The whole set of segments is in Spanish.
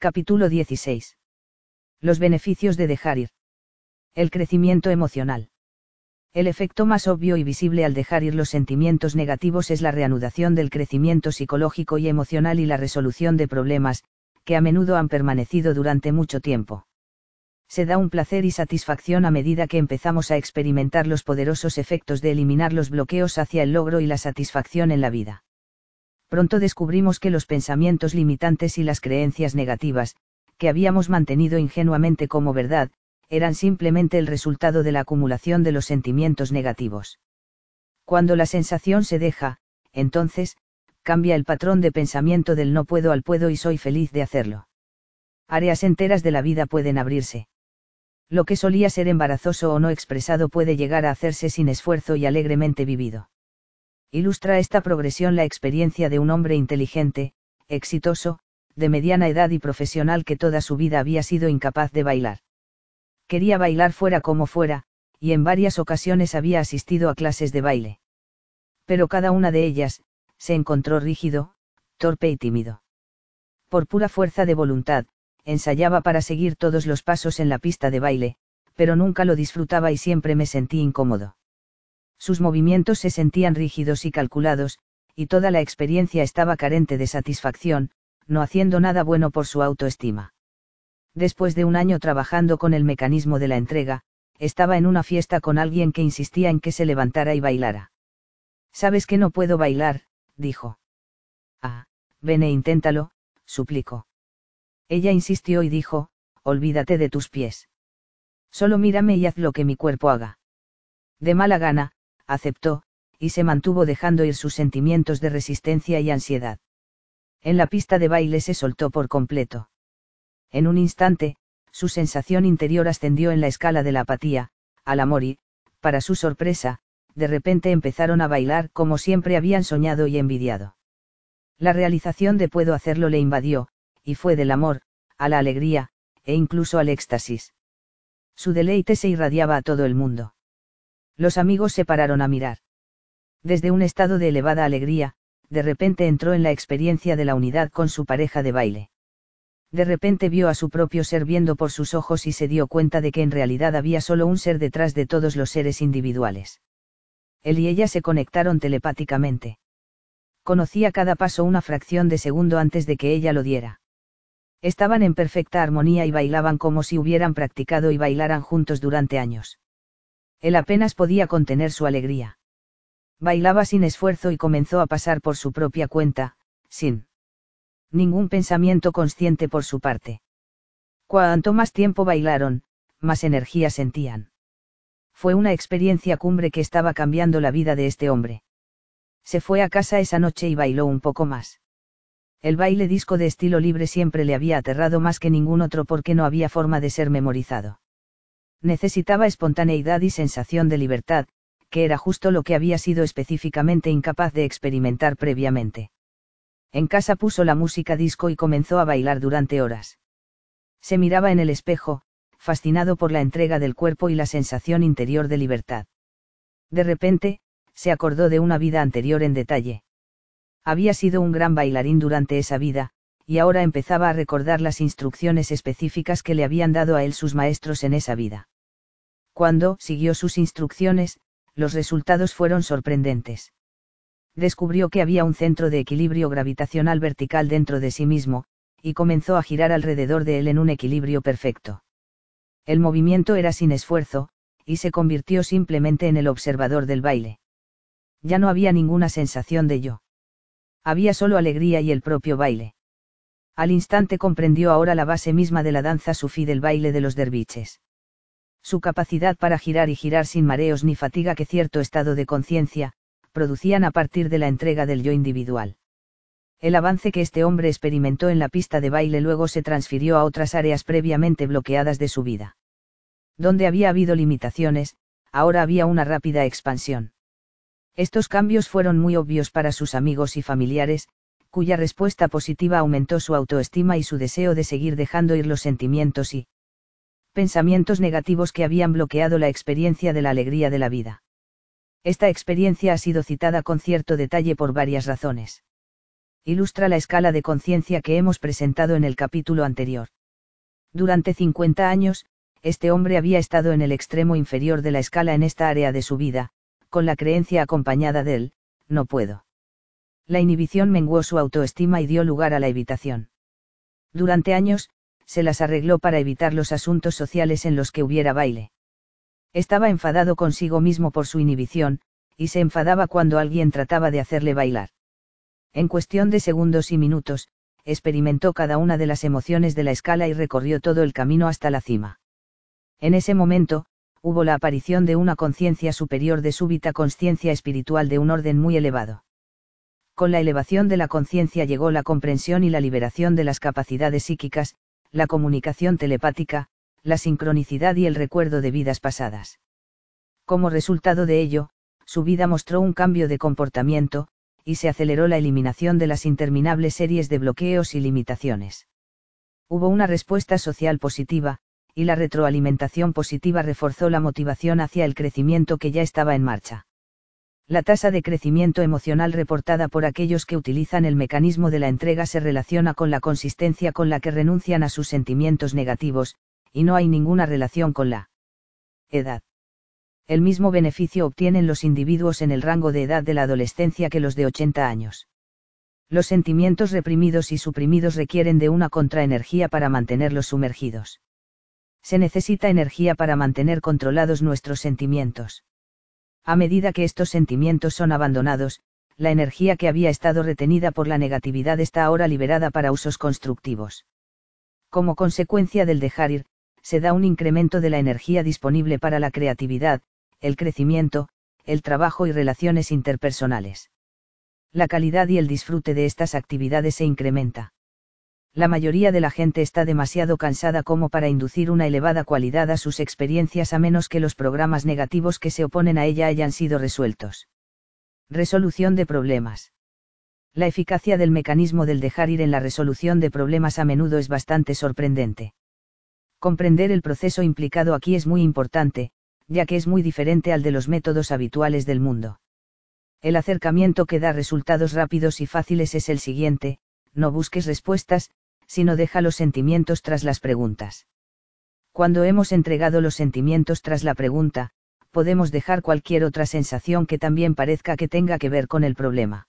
Capítulo 16. Los beneficios de dejar ir. El crecimiento emocional. El efecto más obvio y visible al dejar ir los sentimientos negativos es la reanudación del crecimiento psicológico y emocional y la resolución de problemas, que a menudo han permanecido durante mucho tiempo. Se da un placer y satisfacción a medida que empezamos a experimentar los poderosos efectos de eliminar los bloqueos hacia el logro y la satisfacción en la vida pronto descubrimos que los pensamientos limitantes y las creencias negativas, que habíamos mantenido ingenuamente como verdad, eran simplemente el resultado de la acumulación de los sentimientos negativos. Cuando la sensación se deja, entonces, cambia el patrón de pensamiento del no puedo al puedo y soy feliz de hacerlo. Áreas enteras de la vida pueden abrirse. Lo que solía ser embarazoso o no expresado puede llegar a hacerse sin esfuerzo y alegremente vivido. Ilustra esta progresión la experiencia de un hombre inteligente, exitoso, de mediana edad y profesional que toda su vida había sido incapaz de bailar. Quería bailar fuera como fuera, y en varias ocasiones había asistido a clases de baile. Pero cada una de ellas, se encontró rígido, torpe y tímido. Por pura fuerza de voluntad, ensayaba para seguir todos los pasos en la pista de baile, pero nunca lo disfrutaba y siempre me sentí incómodo. Sus movimientos se sentían rígidos y calculados, y toda la experiencia estaba carente de satisfacción, no haciendo nada bueno por su autoestima. Después de un año trabajando con el mecanismo de la entrega, estaba en una fiesta con alguien que insistía en que se levantara y bailara. Sabes que no puedo bailar, dijo. Ah, ven e inténtalo, suplicó. Ella insistió y dijo, olvídate de tus pies. Solo mírame y haz lo que mi cuerpo haga. De mala gana, aceptó, y se mantuvo dejando ir sus sentimientos de resistencia y ansiedad. En la pista de baile se soltó por completo. En un instante, su sensación interior ascendió en la escala de la apatía, al amor y, para su sorpresa, de repente empezaron a bailar como siempre habían soñado y envidiado. La realización de puedo hacerlo le invadió, y fue del amor, a la alegría, e incluso al éxtasis. Su deleite se irradiaba a todo el mundo. Los amigos se pararon a mirar. Desde un estado de elevada alegría, de repente entró en la experiencia de la unidad con su pareja de baile. De repente vio a su propio ser viendo por sus ojos y se dio cuenta de que en realidad había solo un ser detrás de todos los seres individuales. Él y ella se conectaron telepáticamente. Conocía cada paso una fracción de segundo antes de que ella lo diera. Estaban en perfecta armonía y bailaban como si hubieran practicado y bailaran juntos durante años. Él apenas podía contener su alegría. Bailaba sin esfuerzo y comenzó a pasar por su propia cuenta, sin ningún pensamiento consciente por su parte. Cuanto más tiempo bailaron, más energía sentían. Fue una experiencia cumbre que estaba cambiando la vida de este hombre. Se fue a casa esa noche y bailó un poco más. El baile disco de estilo libre siempre le había aterrado más que ningún otro porque no había forma de ser memorizado necesitaba espontaneidad y sensación de libertad, que era justo lo que había sido específicamente incapaz de experimentar previamente. En casa puso la música disco y comenzó a bailar durante horas. Se miraba en el espejo, fascinado por la entrega del cuerpo y la sensación interior de libertad. De repente, se acordó de una vida anterior en detalle. Había sido un gran bailarín durante esa vida, y ahora empezaba a recordar las instrucciones específicas que le habían dado a él sus maestros en esa vida. Cuando siguió sus instrucciones, los resultados fueron sorprendentes. Descubrió que había un centro de equilibrio gravitacional vertical dentro de sí mismo, y comenzó a girar alrededor de él en un equilibrio perfecto. El movimiento era sin esfuerzo, y se convirtió simplemente en el observador del baile. Ya no había ninguna sensación de yo. Había solo alegría y el propio baile. Al instante comprendió ahora la base misma de la danza sufí del baile de los derviches. Su capacidad para girar y girar sin mareos ni fatiga que cierto estado de conciencia, producían a partir de la entrega del yo individual. El avance que este hombre experimentó en la pista de baile luego se transfirió a otras áreas previamente bloqueadas de su vida. Donde había habido limitaciones, ahora había una rápida expansión. Estos cambios fueron muy obvios para sus amigos y familiares, cuya respuesta positiva aumentó su autoestima y su deseo de seguir dejando ir los sentimientos y pensamientos negativos que habían bloqueado la experiencia de la alegría de la vida. Esta experiencia ha sido citada con cierto detalle por varias razones. Ilustra la escala de conciencia que hemos presentado en el capítulo anterior. Durante 50 años, este hombre había estado en el extremo inferior de la escala en esta área de su vida, con la creencia acompañada de él, no puedo. La inhibición menguó su autoestima y dio lugar a la evitación. Durante años, se las arregló para evitar los asuntos sociales en los que hubiera baile. Estaba enfadado consigo mismo por su inhibición, y se enfadaba cuando alguien trataba de hacerle bailar. En cuestión de segundos y minutos, experimentó cada una de las emociones de la escala y recorrió todo el camino hasta la cima. En ese momento, hubo la aparición de una conciencia superior de súbita conciencia espiritual de un orden muy elevado. Con la elevación de la conciencia llegó la comprensión y la liberación de las capacidades psíquicas, la comunicación telepática, la sincronicidad y el recuerdo de vidas pasadas. Como resultado de ello, su vida mostró un cambio de comportamiento, y se aceleró la eliminación de las interminables series de bloqueos y limitaciones. Hubo una respuesta social positiva, y la retroalimentación positiva reforzó la motivación hacia el crecimiento que ya estaba en marcha. La tasa de crecimiento emocional reportada por aquellos que utilizan el mecanismo de la entrega se relaciona con la consistencia con la que renuncian a sus sentimientos negativos, y no hay ninguna relación con la edad el mismo beneficio obtienen los individuos en el rango de edad de la adolescencia que los de 80 años. Los sentimientos reprimidos y suprimidos requieren de una contraenergía para mantenerlos sumergidos. Se necesita energía para mantener controlados nuestros sentimientos. A medida que estos sentimientos son abandonados, la energía que había estado retenida por la negatividad está ahora liberada para usos constructivos. Como consecuencia del dejar ir, se da un incremento de la energía disponible para la creatividad, el crecimiento, el trabajo y relaciones interpersonales. La calidad y el disfrute de estas actividades se incrementa. La mayoría de la gente está demasiado cansada como para inducir una elevada cualidad a sus experiencias a menos que los programas negativos que se oponen a ella hayan sido resueltos. Resolución de problemas. La eficacia del mecanismo del dejar ir en la resolución de problemas a menudo es bastante sorprendente. Comprender el proceso implicado aquí es muy importante, ya que es muy diferente al de los métodos habituales del mundo. El acercamiento que da resultados rápidos y fáciles es el siguiente, no busques respuestas, sino deja los sentimientos tras las preguntas. Cuando hemos entregado los sentimientos tras la pregunta, podemos dejar cualquier otra sensación que también parezca que tenga que ver con el problema.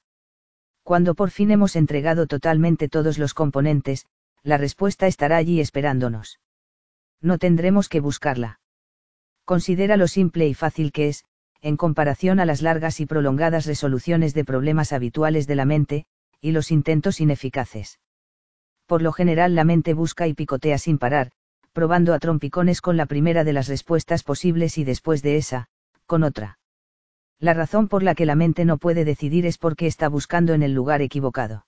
Cuando por fin hemos entregado totalmente todos los componentes, la respuesta estará allí esperándonos. No tendremos que buscarla. Considera lo simple y fácil que es, en comparación a las largas y prolongadas resoluciones de problemas habituales de la mente, y los intentos ineficaces. Por lo general la mente busca y picotea sin parar, probando a trompicones con la primera de las respuestas posibles y después de esa, con otra. La razón por la que la mente no puede decidir es porque está buscando en el lugar equivocado.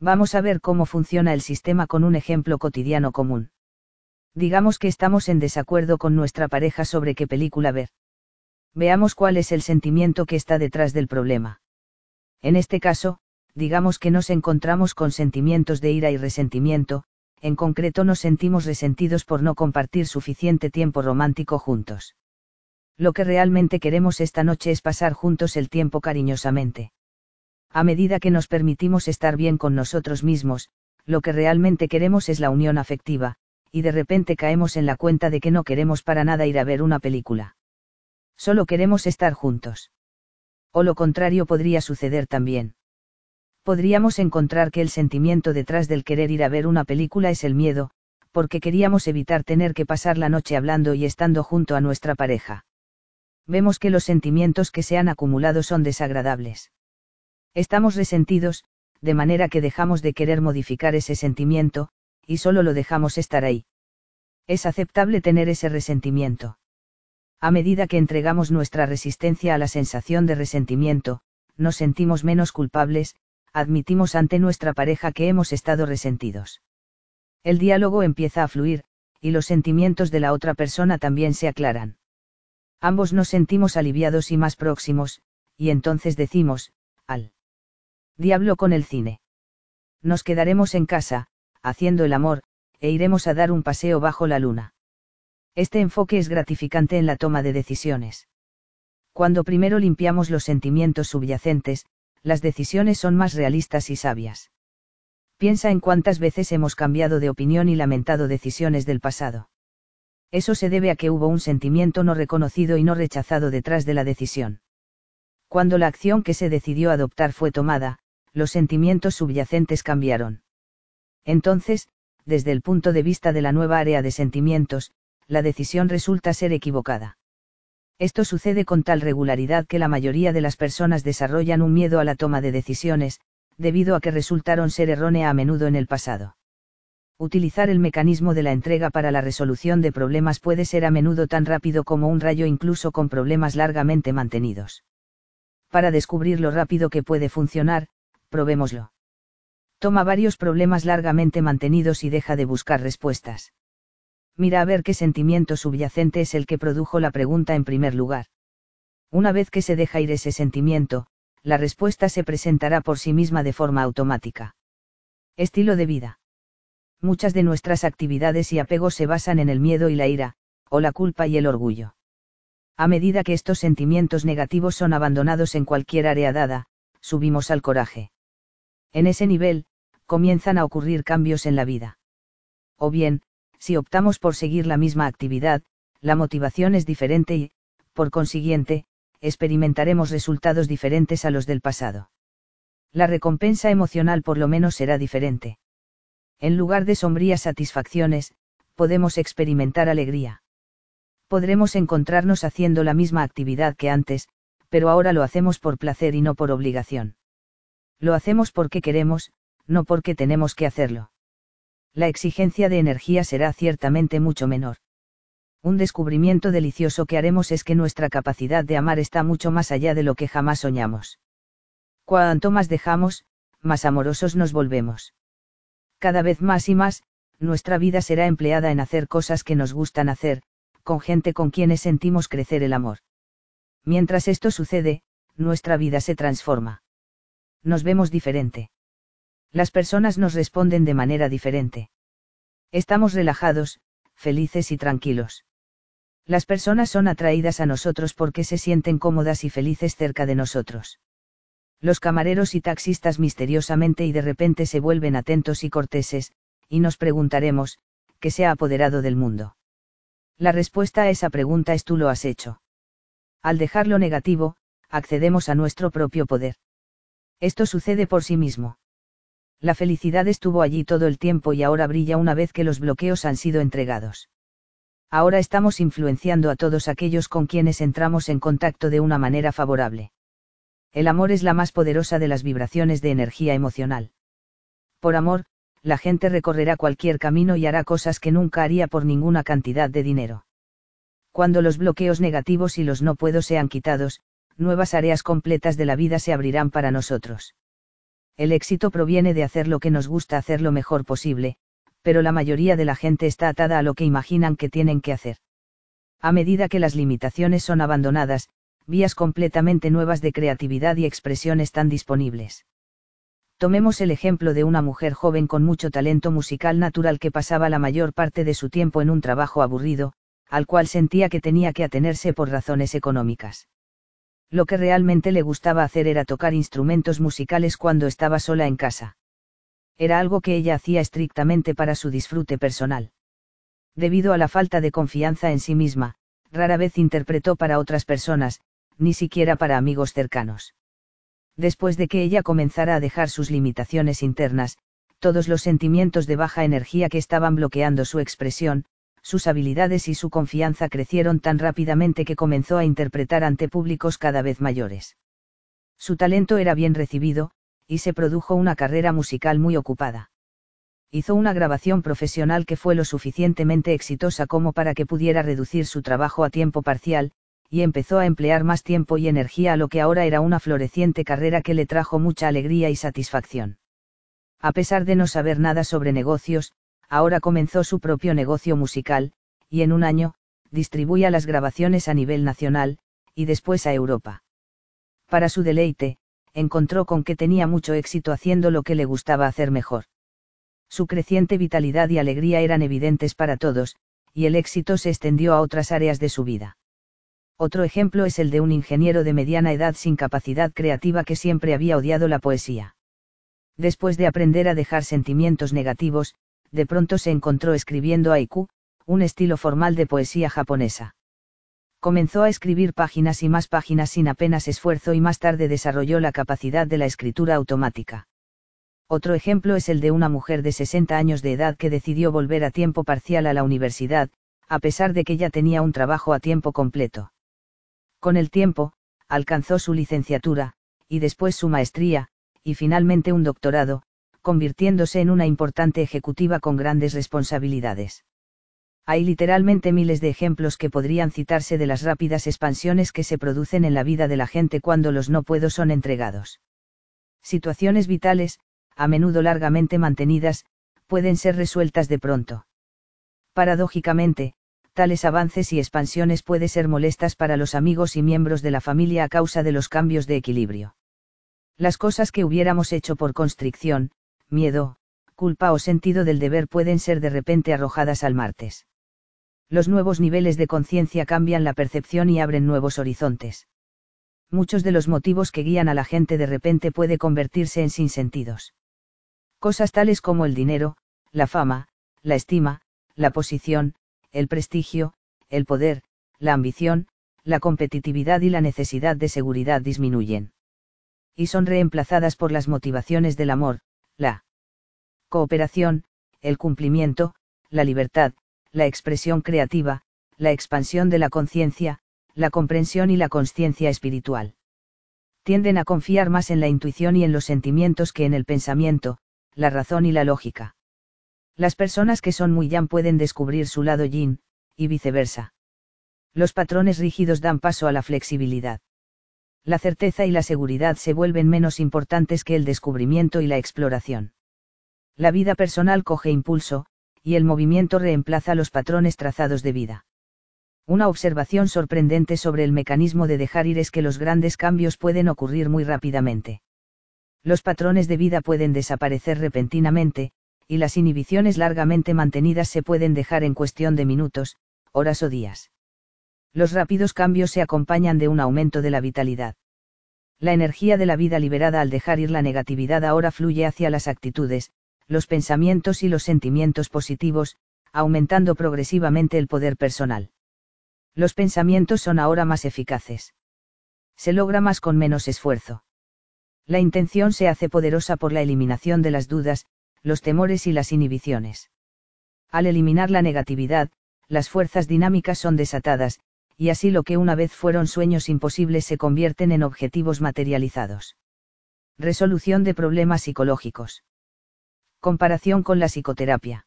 Vamos a ver cómo funciona el sistema con un ejemplo cotidiano común. Digamos que estamos en desacuerdo con nuestra pareja sobre qué película ver. Veamos cuál es el sentimiento que está detrás del problema. En este caso, digamos que nos encontramos con sentimientos de ira y resentimiento, en concreto nos sentimos resentidos por no compartir suficiente tiempo romántico juntos. Lo que realmente queremos esta noche es pasar juntos el tiempo cariñosamente. A medida que nos permitimos estar bien con nosotros mismos, lo que realmente queremos es la unión afectiva, y de repente caemos en la cuenta de que no queremos para nada ir a ver una película. Solo queremos estar juntos. O lo contrario podría suceder también. Podríamos encontrar que el sentimiento detrás del querer ir a ver una película es el miedo, porque queríamos evitar tener que pasar la noche hablando y estando junto a nuestra pareja. Vemos que los sentimientos que se han acumulado son desagradables. Estamos resentidos, de manera que dejamos de querer modificar ese sentimiento, y solo lo dejamos estar ahí. Es aceptable tener ese resentimiento. A medida que entregamos nuestra resistencia a la sensación de resentimiento, nos sentimos menos culpables, admitimos ante nuestra pareja que hemos estado resentidos. El diálogo empieza a fluir, y los sentimientos de la otra persona también se aclaran. Ambos nos sentimos aliviados y más próximos, y entonces decimos, al diablo con el cine. Nos quedaremos en casa, haciendo el amor, e iremos a dar un paseo bajo la luna. Este enfoque es gratificante en la toma de decisiones. Cuando primero limpiamos los sentimientos subyacentes, las decisiones son más realistas y sabias. Piensa en cuántas veces hemos cambiado de opinión y lamentado decisiones del pasado. Eso se debe a que hubo un sentimiento no reconocido y no rechazado detrás de la decisión. Cuando la acción que se decidió adoptar fue tomada, los sentimientos subyacentes cambiaron. Entonces, desde el punto de vista de la nueva área de sentimientos, la decisión resulta ser equivocada. Esto sucede con tal regularidad que la mayoría de las personas desarrollan un miedo a la toma de decisiones, debido a que resultaron ser errónea a menudo en el pasado. Utilizar el mecanismo de la entrega para la resolución de problemas puede ser a menudo tan rápido como un rayo incluso con problemas largamente mantenidos. Para descubrir lo rápido que puede funcionar, probémoslo. Toma varios problemas largamente mantenidos y deja de buscar respuestas. Mira a ver qué sentimiento subyacente es el que produjo la pregunta en primer lugar. Una vez que se deja ir ese sentimiento, la respuesta se presentará por sí misma de forma automática. Estilo de vida. Muchas de nuestras actividades y apegos se basan en el miedo y la ira, o la culpa y el orgullo. A medida que estos sentimientos negativos son abandonados en cualquier área dada, subimos al coraje. En ese nivel, comienzan a ocurrir cambios en la vida. O bien, si optamos por seguir la misma actividad, la motivación es diferente y, por consiguiente, experimentaremos resultados diferentes a los del pasado. La recompensa emocional por lo menos será diferente. En lugar de sombrías satisfacciones, podemos experimentar alegría. Podremos encontrarnos haciendo la misma actividad que antes, pero ahora lo hacemos por placer y no por obligación. Lo hacemos porque queremos, no porque tenemos que hacerlo. La exigencia de energía será ciertamente mucho menor un descubrimiento delicioso que haremos es que nuestra capacidad de amar está mucho más allá de lo que jamás soñamos. Cuanto más dejamos, más amorosos nos volvemos. Cada vez más y más, nuestra vida será empleada en hacer cosas que nos gustan hacer, con gente con quienes sentimos crecer el amor. Mientras esto sucede, nuestra vida se transforma. Nos vemos diferente. Las personas nos responden de manera diferente. Estamos relajados, felices y tranquilos. Las personas son atraídas a nosotros porque se sienten cómodas y felices cerca de nosotros. Los camareros y taxistas misteriosamente y de repente se vuelven atentos y corteses, y nos preguntaremos, ¿qué se ha apoderado del mundo? La respuesta a esa pregunta es tú lo has hecho. Al dejar lo negativo, accedemos a nuestro propio poder. Esto sucede por sí mismo. La felicidad estuvo allí todo el tiempo y ahora brilla una vez que los bloqueos han sido entregados. Ahora estamos influenciando a todos aquellos con quienes entramos en contacto de una manera favorable. El amor es la más poderosa de las vibraciones de energía emocional. Por amor, la gente recorrerá cualquier camino y hará cosas que nunca haría por ninguna cantidad de dinero. Cuando los bloqueos negativos y los no puedo sean quitados, nuevas áreas completas de la vida se abrirán para nosotros. El éxito proviene de hacer lo que nos gusta hacer lo mejor posible, pero la mayoría de la gente está atada a lo que imaginan que tienen que hacer. A medida que las limitaciones son abandonadas, vías completamente nuevas de creatividad y expresión están disponibles. Tomemos el ejemplo de una mujer joven con mucho talento musical natural que pasaba la mayor parte de su tiempo en un trabajo aburrido, al cual sentía que tenía que atenerse por razones económicas. Lo que realmente le gustaba hacer era tocar instrumentos musicales cuando estaba sola en casa era algo que ella hacía estrictamente para su disfrute personal. Debido a la falta de confianza en sí misma, rara vez interpretó para otras personas, ni siquiera para amigos cercanos. Después de que ella comenzara a dejar sus limitaciones internas, todos los sentimientos de baja energía que estaban bloqueando su expresión, sus habilidades y su confianza crecieron tan rápidamente que comenzó a interpretar ante públicos cada vez mayores. Su talento era bien recibido, y se produjo una carrera musical muy ocupada. Hizo una grabación profesional que fue lo suficientemente exitosa como para que pudiera reducir su trabajo a tiempo parcial, y empezó a emplear más tiempo y energía a lo que ahora era una floreciente carrera que le trajo mucha alegría y satisfacción. A pesar de no saber nada sobre negocios, ahora comenzó su propio negocio musical, y en un año, distribuía las grabaciones a nivel nacional, y después a Europa. Para su deleite, encontró con que tenía mucho éxito haciendo lo que le gustaba hacer mejor. Su creciente vitalidad y alegría eran evidentes para todos, y el éxito se extendió a otras áreas de su vida. Otro ejemplo es el de un ingeniero de mediana edad sin capacidad creativa que siempre había odiado la poesía. Después de aprender a dejar sentimientos negativos, de pronto se encontró escribiendo haiku, un estilo formal de poesía japonesa. Comenzó a escribir páginas y más páginas sin apenas esfuerzo y más tarde desarrolló la capacidad de la escritura automática. Otro ejemplo es el de una mujer de 60 años de edad que decidió volver a tiempo parcial a la universidad, a pesar de que ya tenía un trabajo a tiempo completo. Con el tiempo, alcanzó su licenciatura, y después su maestría, y finalmente un doctorado, convirtiéndose en una importante ejecutiva con grandes responsabilidades. Hay literalmente miles de ejemplos que podrían citarse de las rápidas expansiones que se producen en la vida de la gente cuando los no puedo son entregados. Situaciones vitales, a menudo largamente mantenidas, pueden ser resueltas de pronto. Paradójicamente, tales avances y expansiones pueden ser molestas para los amigos y miembros de la familia a causa de los cambios de equilibrio. Las cosas que hubiéramos hecho por constricción, miedo, culpa o sentido del deber pueden ser de repente arrojadas al martes. Los nuevos niveles de conciencia cambian la percepción y abren nuevos horizontes. Muchos de los motivos que guían a la gente de repente puede convertirse en sinsentidos. Cosas tales como el dinero, la fama, la estima, la posición, el prestigio, el poder, la ambición, la competitividad y la necesidad de seguridad disminuyen. Y son reemplazadas por las motivaciones del amor, la cooperación, el cumplimiento, la libertad, la expresión creativa, la expansión de la conciencia, la comprensión y la conciencia espiritual. Tienden a confiar más en la intuición y en los sentimientos que en el pensamiento, la razón y la lógica. Las personas que son muy yan pueden descubrir su lado yin, y viceversa. Los patrones rígidos dan paso a la flexibilidad. La certeza y la seguridad se vuelven menos importantes que el descubrimiento y la exploración. La vida personal coge impulso, y el movimiento reemplaza los patrones trazados de vida. Una observación sorprendente sobre el mecanismo de dejar ir es que los grandes cambios pueden ocurrir muy rápidamente. Los patrones de vida pueden desaparecer repentinamente, y las inhibiciones largamente mantenidas se pueden dejar en cuestión de minutos, horas o días. Los rápidos cambios se acompañan de un aumento de la vitalidad. La energía de la vida liberada al dejar ir la negatividad ahora fluye hacia las actitudes, los pensamientos y los sentimientos positivos, aumentando progresivamente el poder personal. Los pensamientos son ahora más eficaces. Se logra más con menos esfuerzo. La intención se hace poderosa por la eliminación de las dudas, los temores y las inhibiciones. Al eliminar la negatividad, las fuerzas dinámicas son desatadas, y así lo que una vez fueron sueños imposibles se convierten en objetivos materializados. Resolución de problemas psicológicos. Comparación con la psicoterapia.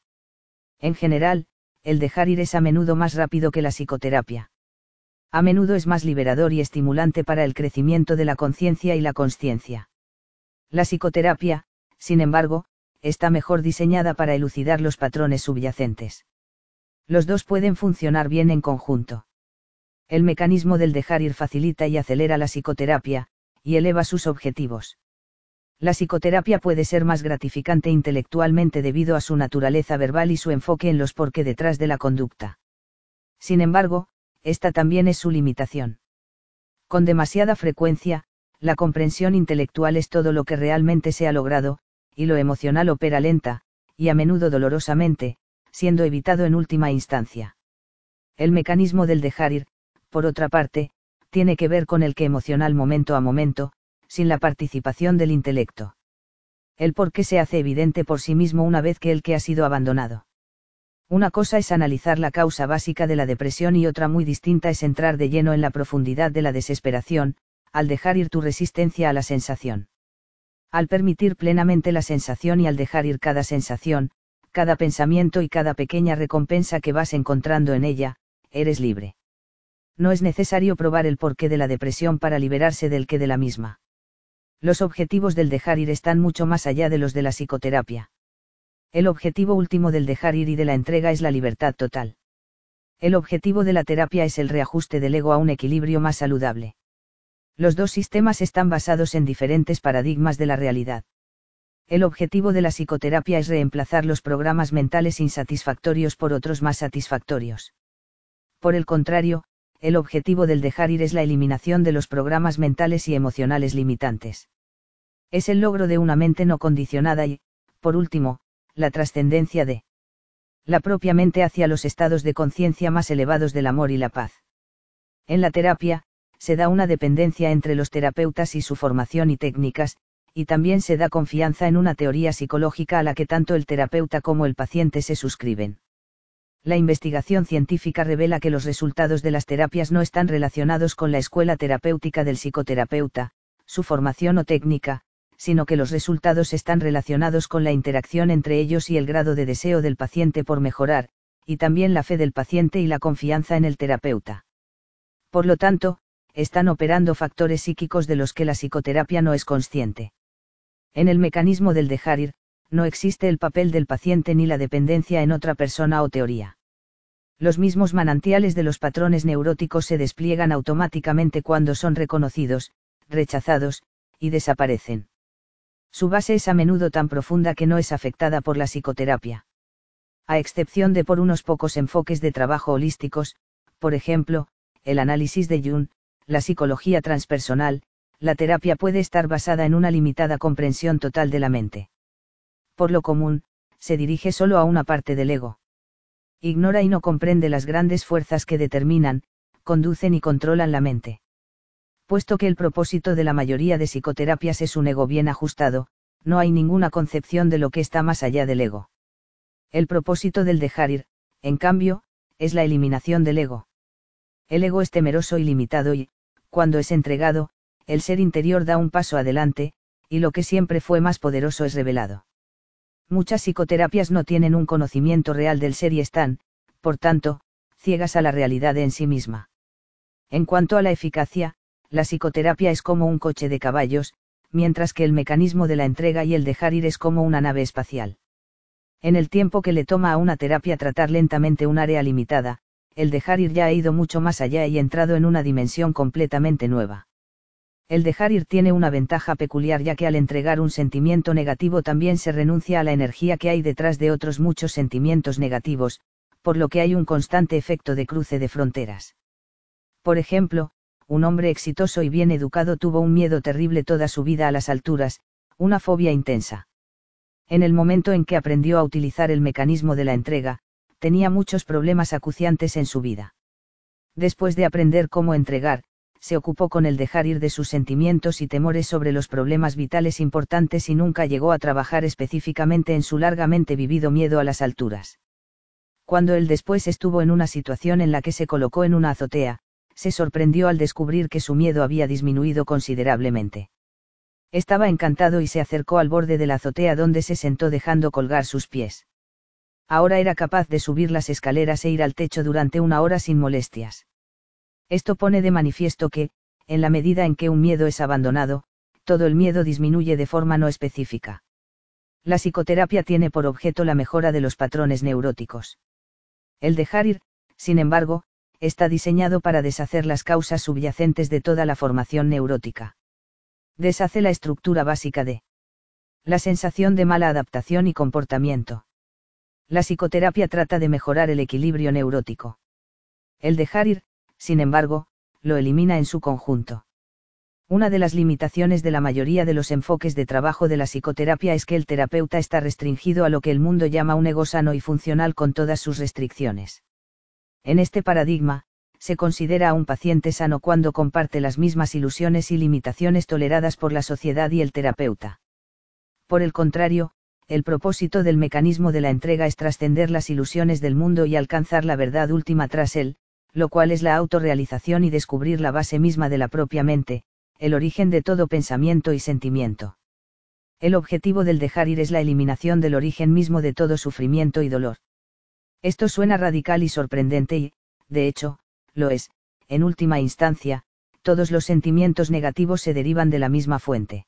En general, el dejar ir es a menudo más rápido que la psicoterapia. A menudo es más liberador y estimulante para el crecimiento de la conciencia y la consciencia. La psicoterapia, sin embargo, está mejor diseñada para elucidar los patrones subyacentes. Los dos pueden funcionar bien en conjunto. El mecanismo del dejar ir facilita y acelera la psicoterapia, y eleva sus objetivos. La psicoterapia puede ser más gratificante intelectualmente debido a su naturaleza verbal y su enfoque en los por qué detrás de la conducta. Sin embargo, esta también es su limitación. Con demasiada frecuencia, la comprensión intelectual es todo lo que realmente se ha logrado, y lo emocional opera lenta, y a menudo dolorosamente, siendo evitado en última instancia. El mecanismo del dejar ir, por otra parte, tiene que ver con el que emocional momento a momento, sin la participación del intelecto. El por qué se hace evidente por sí mismo una vez que el que ha sido abandonado. Una cosa es analizar la causa básica de la depresión y otra muy distinta es entrar de lleno en la profundidad de la desesperación, al dejar ir tu resistencia a la sensación. Al permitir plenamente la sensación y al dejar ir cada sensación, cada pensamiento y cada pequeña recompensa que vas encontrando en ella, eres libre. No es necesario probar el porqué de la depresión para liberarse del que de la misma. Los objetivos del dejar ir están mucho más allá de los de la psicoterapia. El objetivo último del dejar ir y de la entrega es la libertad total. El objetivo de la terapia es el reajuste del ego a un equilibrio más saludable. Los dos sistemas están basados en diferentes paradigmas de la realidad. El objetivo de la psicoterapia es reemplazar los programas mentales insatisfactorios por otros más satisfactorios. Por el contrario, el objetivo del dejar ir es la eliminación de los programas mentales y emocionales limitantes. Es el logro de una mente no condicionada y, por último, la trascendencia de la propia mente hacia los estados de conciencia más elevados del amor y la paz. En la terapia, se da una dependencia entre los terapeutas y su formación y técnicas, y también se da confianza en una teoría psicológica a la que tanto el terapeuta como el paciente se suscriben. La investigación científica revela que los resultados de las terapias no están relacionados con la escuela terapéutica del psicoterapeuta, su formación o técnica, sino que los resultados están relacionados con la interacción entre ellos y el grado de deseo del paciente por mejorar, y también la fe del paciente y la confianza en el terapeuta. Por lo tanto, están operando factores psíquicos de los que la psicoterapia no es consciente. En el mecanismo del dejar ir, no existe el papel del paciente ni la dependencia en otra persona o teoría. Los mismos manantiales de los patrones neuróticos se despliegan automáticamente cuando son reconocidos, rechazados, y desaparecen. Su base es a menudo tan profunda que no es afectada por la psicoterapia. A excepción de por unos pocos enfoques de trabajo holísticos, por ejemplo, el análisis de Jung, la psicología transpersonal, la terapia puede estar basada en una limitada comprensión total de la mente por lo común, se dirige solo a una parte del ego. Ignora y no comprende las grandes fuerzas que determinan, conducen y controlan la mente. Puesto que el propósito de la mayoría de psicoterapias es un ego bien ajustado, no hay ninguna concepción de lo que está más allá del ego. El propósito del dejar ir, en cambio, es la eliminación del ego. El ego es temeroso y limitado y, cuando es entregado, el ser interior da un paso adelante, y lo que siempre fue más poderoso es revelado. Muchas psicoterapias no tienen un conocimiento real del ser y están, por tanto, ciegas a la realidad en sí misma. En cuanto a la eficacia, la psicoterapia es como un coche de caballos, mientras que el mecanismo de la entrega y el dejar ir es como una nave espacial. En el tiempo que le toma a una terapia tratar lentamente un área limitada, el dejar ir ya ha ido mucho más allá y entrado en una dimensión completamente nueva. El dejar ir tiene una ventaja peculiar ya que al entregar un sentimiento negativo también se renuncia a la energía que hay detrás de otros muchos sentimientos negativos, por lo que hay un constante efecto de cruce de fronteras. Por ejemplo, un hombre exitoso y bien educado tuvo un miedo terrible toda su vida a las alturas, una fobia intensa. En el momento en que aprendió a utilizar el mecanismo de la entrega, tenía muchos problemas acuciantes en su vida. Después de aprender cómo entregar, se ocupó con el dejar ir de sus sentimientos y temores sobre los problemas vitales importantes y nunca llegó a trabajar específicamente en su largamente vivido miedo a las alturas. Cuando él después estuvo en una situación en la que se colocó en una azotea, se sorprendió al descubrir que su miedo había disminuido considerablemente. Estaba encantado y se acercó al borde de la azotea donde se sentó dejando colgar sus pies. Ahora era capaz de subir las escaleras e ir al techo durante una hora sin molestias. Esto pone de manifiesto que, en la medida en que un miedo es abandonado, todo el miedo disminuye de forma no específica. La psicoterapia tiene por objeto la mejora de los patrones neuróticos. El dejar ir, sin embargo, está diseñado para deshacer las causas subyacentes de toda la formación neurótica. Deshace la estructura básica de la sensación de mala adaptación y comportamiento. La psicoterapia trata de mejorar el equilibrio neurótico. El dejar ir, sin embargo, lo elimina en su conjunto. Una de las limitaciones de la mayoría de los enfoques de trabajo de la psicoterapia es que el terapeuta está restringido a lo que el mundo llama un ego sano y funcional con todas sus restricciones. En este paradigma, se considera a un paciente sano cuando comparte las mismas ilusiones y limitaciones toleradas por la sociedad y el terapeuta. Por el contrario, el propósito del mecanismo de la entrega es trascender las ilusiones del mundo y alcanzar la verdad última tras él, lo cual es la autorrealización y descubrir la base misma de la propia mente, el origen de todo pensamiento y sentimiento. El objetivo del dejar ir es la eliminación del origen mismo de todo sufrimiento y dolor. Esto suena radical y sorprendente y, de hecho, lo es, en última instancia, todos los sentimientos negativos se derivan de la misma fuente.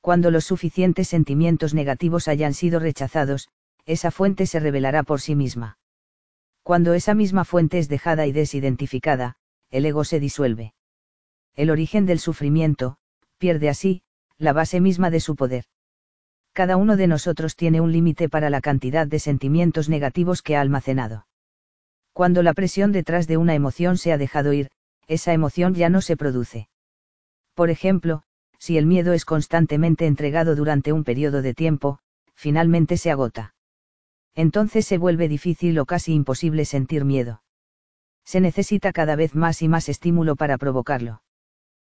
Cuando los suficientes sentimientos negativos hayan sido rechazados, esa fuente se revelará por sí misma. Cuando esa misma fuente es dejada y desidentificada, el ego se disuelve. El origen del sufrimiento, pierde así, la base misma de su poder. Cada uno de nosotros tiene un límite para la cantidad de sentimientos negativos que ha almacenado. Cuando la presión detrás de una emoción se ha dejado ir, esa emoción ya no se produce. Por ejemplo, si el miedo es constantemente entregado durante un periodo de tiempo, finalmente se agota. Entonces se vuelve difícil o casi imposible sentir miedo. Se necesita cada vez más y más estímulo para provocarlo.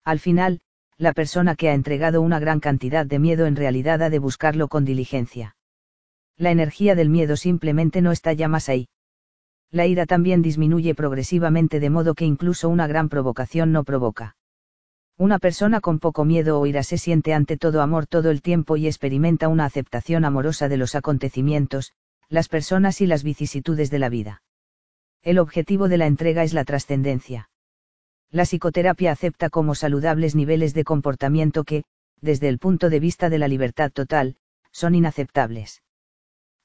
Al final, la persona que ha entregado una gran cantidad de miedo en realidad ha de buscarlo con diligencia. La energía del miedo simplemente no está ya más ahí. La ira también disminuye progresivamente de modo que incluso una gran provocación no provoca. Una persona con poco miedo o ira se siente ante todo amor todo el tiempo y experimenta una aceptación amorosa de los acontecimientos, las personas y las vicisitudes de la vida. El objetivo de la entrega es la trascendencia. La psicoterapia acepta como saludables niveles de comportamiento que, desde el punto de vista de la libertad total, son inaceptables.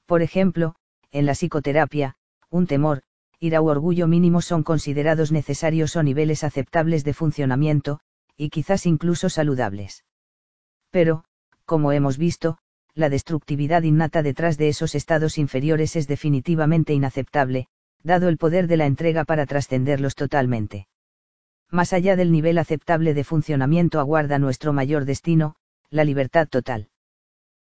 Por ejemplo, en la psicoterapia, un temor, ira u orgullo mínimo son considerados necesarios o niveles aceptables de funcionamiento, y quizás incluso saludables. Pero, como hemos visto, la destructividad innata detrás de esos estados inferiores es definitivamente inaceptable, dado el poder de la entrega para trascenderlos totalmente. Más allá del nivel aceptable de funcionamiento aguarda nuestro mayor destino, la libertad total.